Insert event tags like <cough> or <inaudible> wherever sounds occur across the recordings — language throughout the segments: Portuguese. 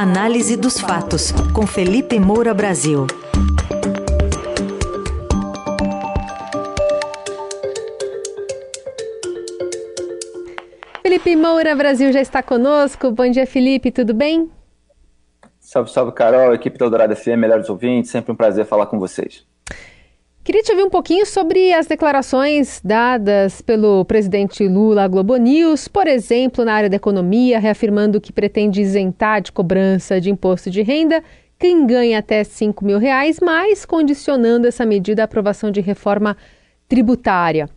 Análise dos fatos, com Felipe Moura Brasil. Felipe Moura Brasil já está conosco. Bom dia, Felipe, tudo bem? Salve, salve, Carol, equipe do Eldorado FM, melhores ouvintes, sempre um prazer falar com vocês. Queria te ouvir um pouquinho sobre as declarações dadas pelo presidente Lula à Globo News, por exemplo, na área da economia, reafirmando que pretende isentar de cobrança de imposto de renda quem ganha até 5 mil reais, mas condicionando essa medida à aprovação de reforma tributária.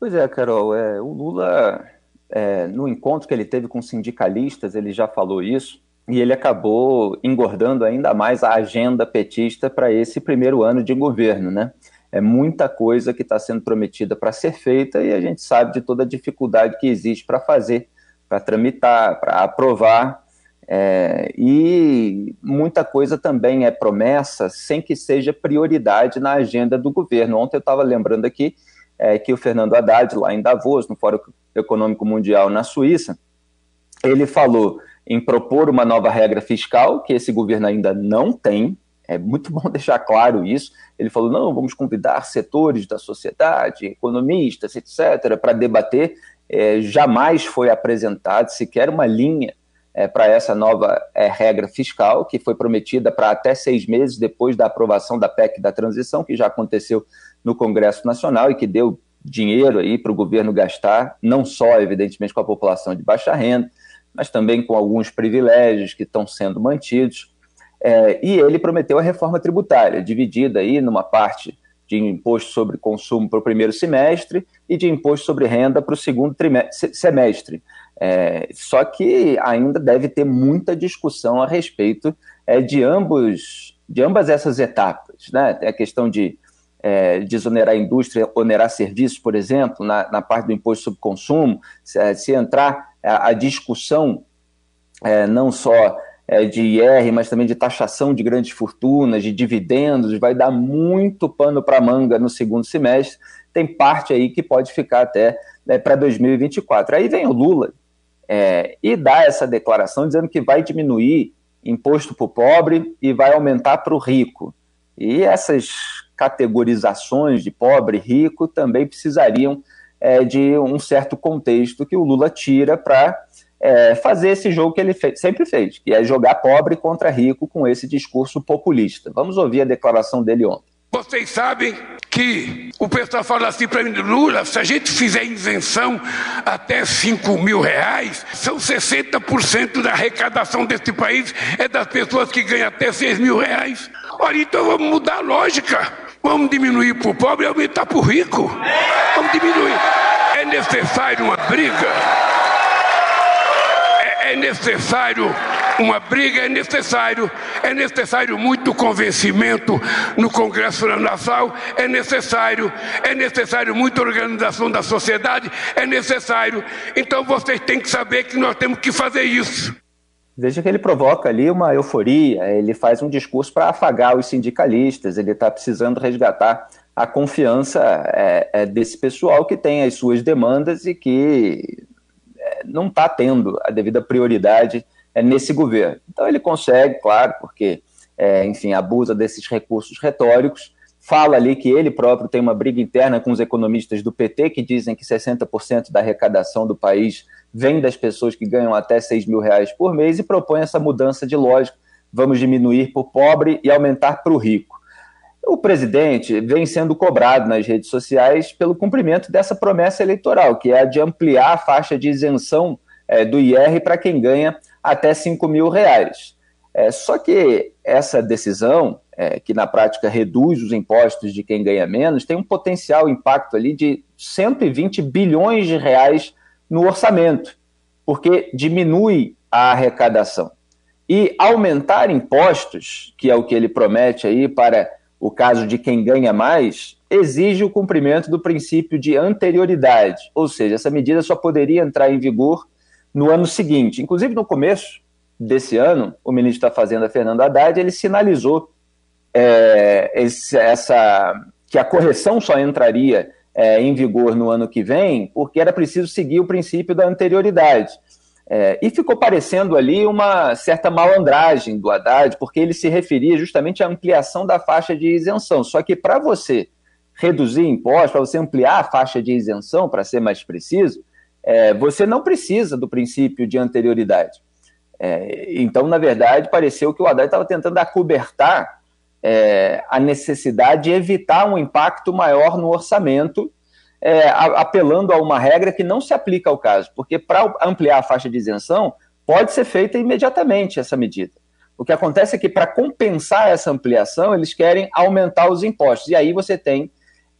Pois é, Carol, é, o Lula, é, no encontro que ele teve com sindicalistas, ele já falou isso, e ele acabou engordando ainda mais a agenda petista para esse primeiro ano de governo, né? É muita coisa que está sendo prometida para ser feita e a gente sabe de toda a dificuldade que existe para fazer, para tramitar, para aprovar. É, e muita coisa também é promessa sem que seja prioridade na agenda do governo. Ontem eu estava lembrando aqui é, que o Fernando Haddad, lá em Davos, no Fórum Econômico Mundial na Suíça, ele falou em propor uma nova regra fiscal, que esse governo ainda não tem. É muito bom <laughs> deixar claro isso. Ele falou: não, vamos convidar setores da sociedade, economistas, etc., para debater. É, jamais foi apresentado sequer uma linha é, para essa nova é, regra fiscal, que foi prometida para até seis meses depois da aprovação da PEC da transição, que já aconteceu no Congresso Nacional e que deu dinheiro aí para o governo gastar, não só, evidentemente, com a população de baixa renda, mas também com alguns privilégios que estão sendo mantidos. É, e ele prometeu a reforma tributária, dividida aí numa parte de imposto sobre consumo para o primeiro semestre e de imposto sobre renda para o segundo semestre. É, só que ainda deve ter muita discussão a respeito é, de, ambos, de ambas essas etapas. Né? a questão de é, desonerar a indústria, onerar serviços, por exemplo, na, na parte do imposto sobre consumo, se, se entrar a, a discussão é, não só é, de IR, mas também de taxação de grandes fortunas, de dividendos, vai dar muito pano para manga no segundo semestre. Tem parte aí que pode ficar até né, para 2024. Aí vem o Lula é, e dá essa declaração dizendo que vai diminuir imposto para o pobre e vai aumentar para o rico. E essas categorizações de pobre e rico também precisariam é, de um certo contexto que o Lula tira para é, fazer esse jogo que ele sempre fez, que é jogar pobre contra rico com esse discurso populista. Vamos ouvir a declaração dele ontem. Vocês sabem que o pessoal fala assim para mim, Lula, se a gente fizer isenção até 5 mil reais, são 60% da arrecadação desse país é das pessoas que ganham até 6 mil reais. Olha, então vamos mudar a lógica. Vamos diminuir para o pobre e aumentar para o rico. Vamos diminuir. É necessário uma briga. É, é necessário uma briga, é necessário. É necessário muito convencimento no Congresso Nacional. É necessário. É necessário muita organização da sociedade. É necessário. Então vocês têm que saber que nós temos que fazer isso. Veja que ele provoca ali uma euforia, ele faz um discurso para afagar os sindicalistas, ele está precisando resgatar a confiança é, é, desse pessoal que tem as suas demandas e que é, não está tendo a devida prioridade é, nesse governo. Então ele consegue, claro, porque, é, enfim, abusa desses recursos retóricos, fala ali que ele próprio tem uma briga interna com os economistas do PT, que dizem que 60% da arrecadação do país vem das pessoas que ganham até 6 mil reais por mês e propõe essa mudança de lógica. Vamos diminuir para o pobre e aumentar para o rico. O presidente vem sendo cobrado nas redes sociais pelo cumprimento dessa promessa eleitoral, que é a de ampliar a faixa de isenção é, do IR para quem ganha até 5 mil reais. É, só que essa decisão, é, que na prática reduz os impostos de quem ganha menos, tem um potencial impacto ali de 120 bilhões de reais no orçamento, porque diminui a arrecadação. E aumentar impostos, que é o que ele promete aí para o caso de quem ganha mais, exige o cumprimento do princípio de anterioridade, ou seja, essa medida só poderia entrar em vigor no ano seguinte. Inclusive, no começo desse ano, o ministro da Fazenda, Fernando Haddad, ele sinalizou é, esse, essa, que a correção só entraria é, em vigor no ano que vem, porque era preciso seguir o princípio da anterioridade. É, e ficou parecendo ali uma certa malandragem do Haddad, porque ele se referia justamente à ampliação da faixa de isenção. Só que para você reduzir impostos, para você ampliar a faixa de isenção, para ser mais preciso, é, você não precisa do princípio de anterioridade. É, então, na verdade, pareceu que o Haddad estava tentando acobertar é, a necessidade de evitar um impacto maior no orçamento é, apelando a uma regra que não se aplica ao caso, porque para ampliar a faixa de isenção, pode ser feita imediatamente essa medida. O que acontece é que, para compensar essa ampliação, eles querem aumentar os impostos. E aí você tem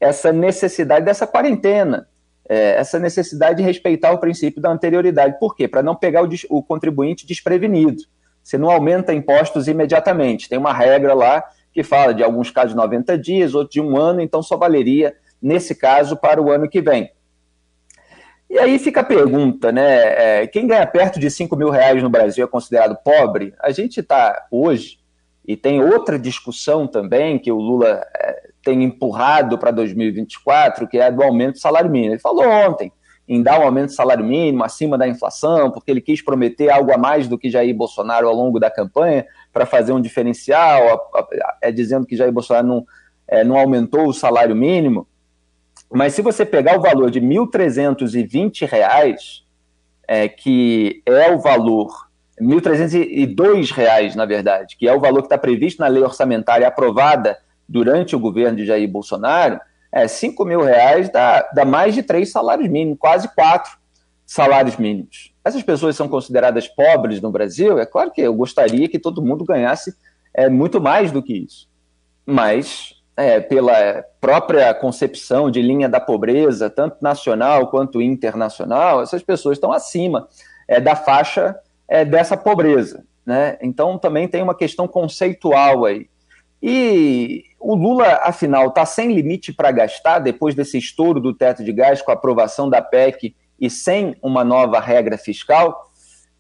essa necessidade dessa quarentena, é, essa necessidade de respeitar o princípio da anterioridade. Por quê? Para não pegar o, o contribuinte desprevenido. Você não aumenta impostos imediatamente. Tem uma regra lá que fala de alguns casos 90 dias, outros de um ano, então só valeria nesse caso, para o ano que vem. E aí fica a pergunta, né? É, quem ganha perto de 5 mil reais no Brasil é considerado pobre? A gente está hoje, e tem outra discussão também que o Lula é, tem empurrado para 2024, que é a do aumento do salário mínimo. Ele falou ontem em dar um aumento do salário mínimo acima da inflação, porque ele quis prometer algo a mais do que Jair Bolsonaro ao longo da campanha para fazer um diferencial, é dizendo que Jair Bolsonaro não, é, não aumentou o salário mínimo. Mas se você pegar o valor de R$ 1.320, é, que é o valor, R$ 1.302, na verdade, que é o valor que está previsto na lei orçamentária aprovada durante o governo de Jair Bolsonaro, é, R$ mil reais dá, dá mais de três salários mínimos, quase quatro salários mínimos. Essas pessoas são consideradas pobres no Brasil? É claro que eu gostaria que todo mundo ganhasse é, muito mais do que isso. Mas é, pela própria concepção de linha da pobreza, tanto nacional quanto internacional, essas pessoas estão acima é, da faixa é, dessa pobreza. Né? Então também tem uma questão conceitual aí. E o Lula, afinal, está sem limite para gastar depois desse estouro do teto de gás com a aprovação da PEC e sem uma nova regra fiscal?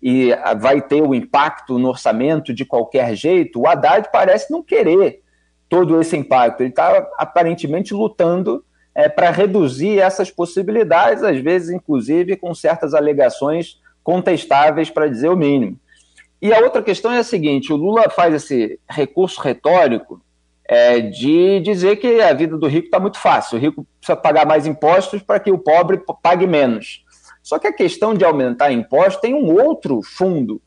E vai ter o impacto no orçamento de qualquer jeito? O Haddad parece não querer todo esse impacto. Ele está aparentemente lutando é, para reduzir essas possibilidades, às vezes, inclusive, com certas alegações contestáveis, para dizer o mínimo. E a outra questão é a seguinte: o Lula faz esse recurso retórico é, de dizer que a vida do rico está muito fácil, o rico precisa pagar mais impostos para que o pobre pague menos. Só que a questão de aumentar impostos tem um outro fundo,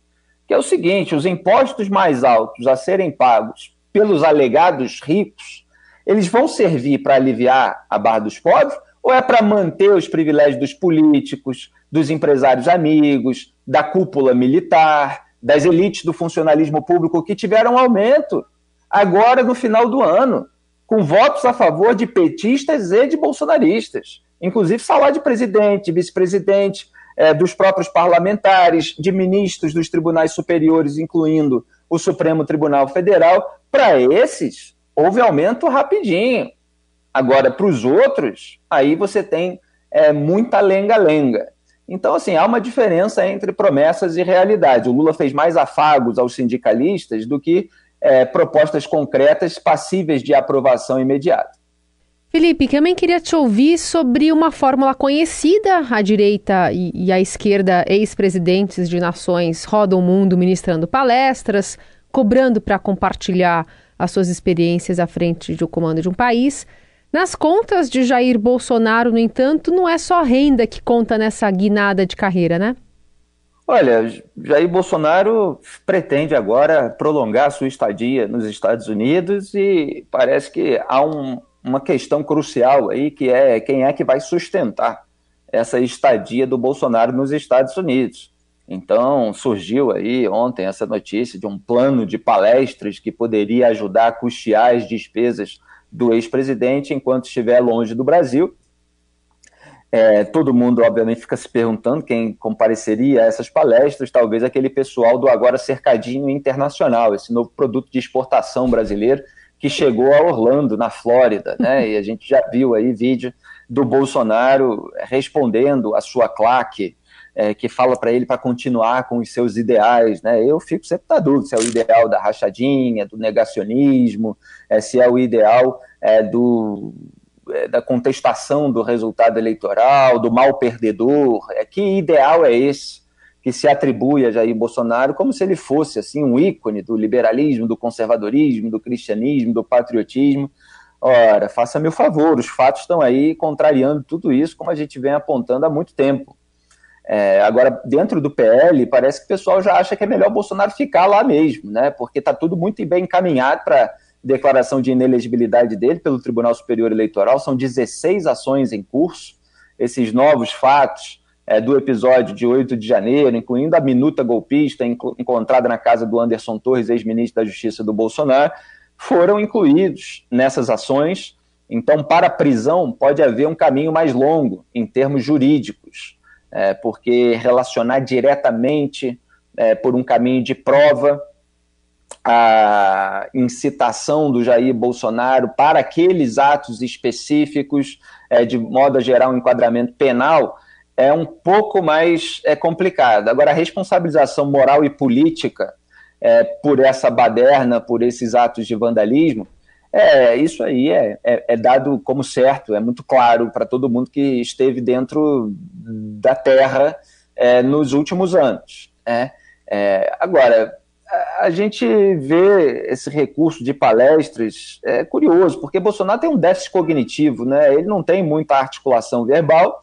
que é o seguinte: os impostos mais altos a serem pagos pelos alegados ricos, eles vão servir para aliviar a barra dos pobres ou é para manter os privilégios dos políticos, dos empresários amigos, da cúpula militar, das elites do funcionalismo público que tiveram aumento agora no final do ano, com votos a favor de petistas e de bolsonaristas, inclusive salário de presidente, vice-presidente, é, dos próprios parlamentares, de ministros dos tribunais superiores, incluindo o Supremo Tribunal Federal, para esses houve aumento rapidinho. Agora, para os outros, aí você tem é, muita lenga-lenga. Então, assim, há uma diferença entre promessas e realidade. O Lula fez mais afagos aos sindicalistas do que é, propostas concretas passíveis de aprovação imediata. Felipe, também queria te ouvir sobre uma fórmula conhecida. A direita e, e a esquerda, ex-presidentes de nações, rodam o mundo ministrando palestras, cobrando para compartilhar as suas experiências à frente do comando de um país. Nas contas de Jair Bolsonaro, no entanto, não é só renda que conta nessa guinada de carreira, né? Olha, Jair Bolsonaro pretende agora prolongar sua estadia nos Estados Unidos e parece que há um, uma questão crucial aí, que é quem é que vai sustentar essa estadia do Bolsonaro nos Estados Unidos. Então, surgiu aí ontem essa notícia de um plano de palestras que poderia ajudar a custear as despesas do ex-presidente enquanto estiver longe do Brasil. É, todo mundo, obviamente, fica se perguntando quem compareceria a essas palestras, talvez aquele pessoal do Agora Cercadinho Internacional, esse novo produto de exportação brasileiro que chegou a Orlando, na Flórida, né? E a gente já viu aí vídeo do Bolsonaro respondendo a sua claque, é, que fala para ele para continuar com os seus ideais, né? Eu fico sempre na dúvida se é o ideal da rachadinha, do negacionismo, é, se é o ideal é, do, da contestação do resultado eleitoral, do mal perdedor. É, que ideal é esse? que se atribui a Jair Bolsonaro como se ele fosse assim um ícone do liberalismo, do conservadorismo, do cristianismo, do patriotismo. Ora, faça-me o favor, os fatos estão aí contrariando tudo isso, como a gente vem apontando há muito tempo. É, agora, dentro do PL, parece que o pessoal já acha que é melhor Bolsonaro ficar lá mesmo, né? Porque está tudo muito bem encaminhado para declaração de inelegibilidade dele pelo Tribunal Superior Eleitoral. São 16 ações em curso. Esses novos fatos é, do episódio de 8 de janeiro, incluindo a minuta golpista encontrada na casa do Anderson Torres, ex-ministro da Justiça do Bolsonaro, foram incluídos nessas ações. Então, para a prisão, pode haver um caminho mais longo em termos jurídicos, é, porque relacionar diretamente é, por um caminho de prova a incitação do Jair Bolsonaro para aqueles atos específicos, é, de modo a gerar um enquadramento penal, é um pouco mais é, complicado. Agora, a responsabilização moral e política é, por essa baderna, por esses atos de vandalismo, é, isso aí é, é, é dado como certo, é muito claro para todo mundo que esteve dentro da terra é, nos últimos anos. Né? É, agora, a gente vê esse recurso de palestras é curioso, porque Bolsonaro tem um déficit cognitivo, né? ele não tem muita articulação verbal,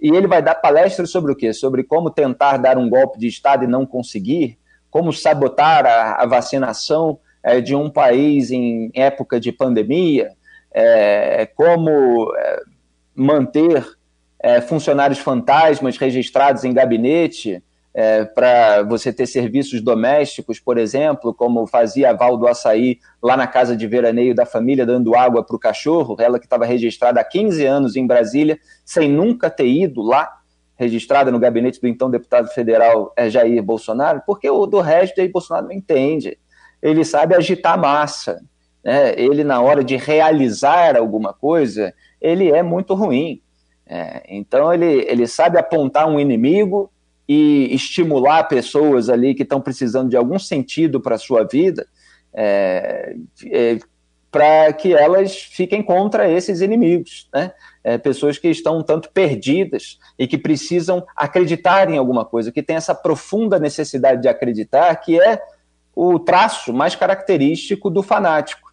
e ele vai dar palestras sobre o quê? Sobre como tentar dar um golpe de Estado e não conseguir, como sabotar a, a vacinação é, de um país em época de pandemia, é, como é, manter é, funcionários fantasmas registrados em gabinete, é, para você ter serviços domésticos, por exemplo, como fazia a Val do Açaí lá na casa de veraneio da família, dando água para o cachorro, ela que estava registrada há 15 anos em Brasília, sem nunca ter ido lá, registrada no gabinete do então deputado federal é, Jair Bolsonaro, porque o do resto Jair Bolsonaro não entende. Ele sabe agitar massa. Né? Ele, na hora de realizar alguma coisa, ele é muito ruim. É, então, ele, ele sabe apontar um inimigo e estimular pessoas ali que estão precisando de algum sentido para a sua vida, é, é, para que elas fiquem contra esses inimigos, né? É, pessoas que estão um tanto perdidas e que precisam acreditar em alguma coisa, que tem essa profunda necessidade de acreditar, que é o traço mais característico do fanático.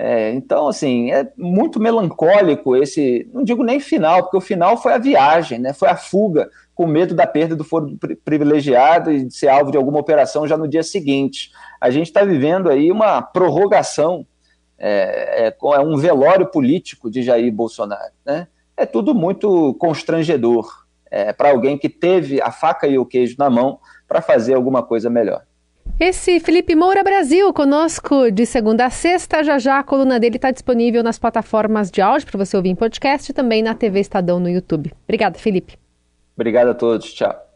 É, então, assim, é muito melancólico esse, não digo nem final, porque o final foi a viagem, né? Foi a fuga, com medo da perda do foro privilegiado e de ser alvo de alguma operação já no dia seguinte. A gente está vivendo aí uma prorrogação, é, é, é, um velório político de Jair Bolsonaro. Né? É tudo muito constrangedor é, para alguém que teve a faca e o queijo na mão para fazer alguma coisa melhor. Esse Felipe Moura Brasil conosco de segunda a sexta. Já já a coluna dele está disponível nas plataformas de áudio para você ouvir em podcast e também na TV Estadão no YouTube. Obrigada, Felipe. Obrigado a todos. Tchau.